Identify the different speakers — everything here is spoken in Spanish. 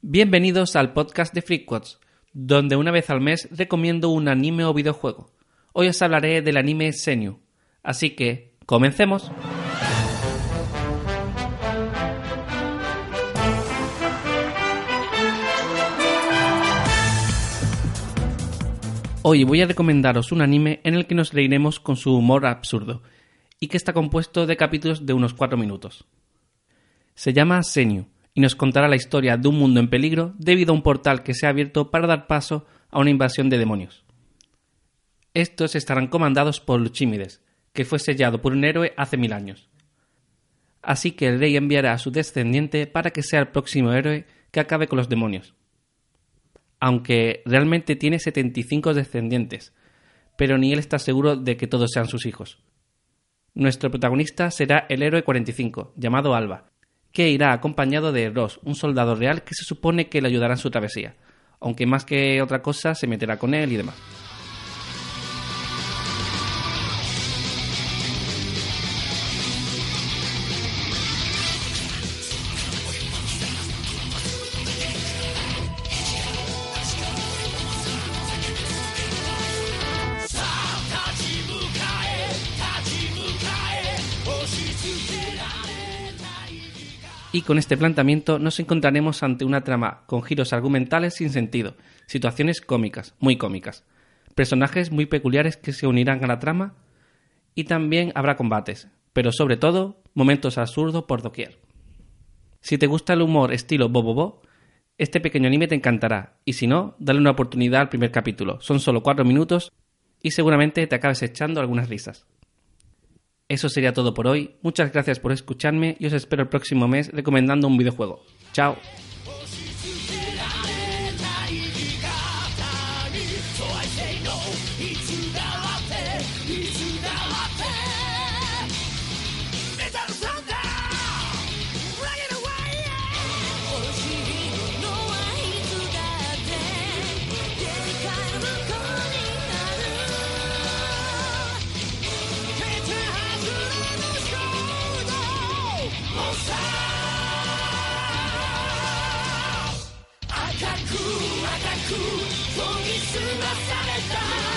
Speaker 1: Bienvenidos al podcast de Freakquads, donde una vez al mes recomiendo un anime o videojuego. Hoy os hablaré del anime Senyu, así que comencemos. Hoy voy a recomendaros un anime en el que nos reiremos con su humor absurdo y que está compuesto de capítulos de unos 4 minutos. Se llama Senyu y nos contará la historia de un mundo en peligro debido a un portal que se ha abierto para dar paso a una invasión de demonios. Estos estarán comandados por Luchímides, que fue sellado por un héroe hace mil años. Así que el rey enviará a su descendiente para que sea el próximo héroe que acabe con los demonios. Aunque realmente tiene 75 descendientes, pero ni él está seguro de que todos sean sus hijos. Nuestro protagonista será el héroe 45, llamado Alba, que irá acompañado de Ross, un soldado real que se supone que le ayudará en su travesía, aunque más que otra cosa se meterá con él y demás. Y con este planteamiento nos encontraremos ante una trama con giros argumentales sin sentido, situaciones cómicas, muy cómicas, personajes muy peculiares que se unirán a la trama y también habrá combates, pero sobre todo momentos absurdos por doquier. Si te gusta el humor estilo Bobobo, este pequeño anime te encantará, y si no, dale una oportunidad al primer capítulo, son solo cuatro minutos y seguramente te acabes echando algunas risas. Eso sería todo por hoy. Muchas gracias por escucharme y os espero el próximo mes recomendando un videojuego. Chao. された